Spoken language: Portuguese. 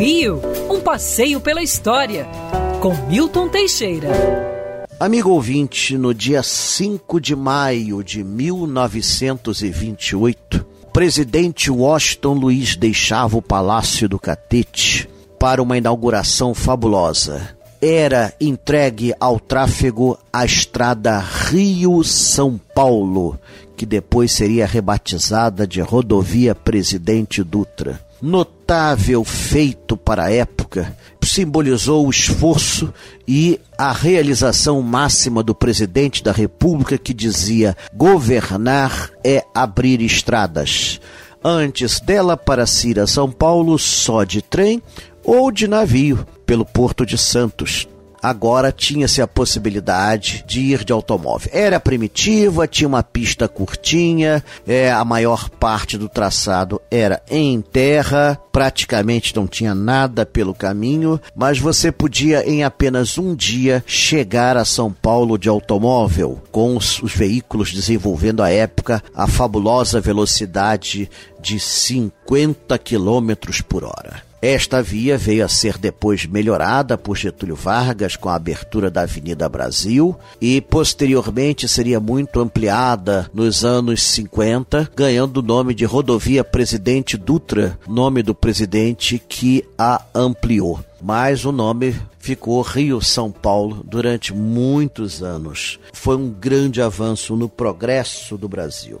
Rio, um passeio pela história, com Milton Teixeira. Amigo ouvinte, no dia 5 de maio de 1928, o presidente Washington Luiz deixava o Palácio do Catete para uma inauguração fabulosa. Era entregue ao tráfego a estrada Rio-São Paulo, que depois seria rebatizada de Rodovia Presidente Dutra. Notável feito para a época, simbolizou o esforço e a realização máxima do presidente da República que dizia: governar é abrir estradas. Antes dela, para Cira São Paulo, só de trem ou de navio pelo Porto de Santos agora tinha-se a possibilidade de ir de automóvel. Era primitiva, tinha uma pista curtinha, é, a maior parte do traçado era em terra, praticamente não tinha nada pelo caminho, mas você podia em apenas um dia chegar a São Paulo de automóvel, com os, os veículos desenvolvendo à época a fabulosa velocidade de 50 km por hora. Esta via veio a ser depois melhorada por Getúlio Vargas com a abertura da Avenida Brasil e posteriormente seria muito ampliada nos anos 50, ganhando o nome de Rodovia Presidente Dutra, nome do presidente que a ampliou. Mas o nome ficou Rio-São Paulo durante muitos anos. Foi um grande avanço no progresso do Brasil.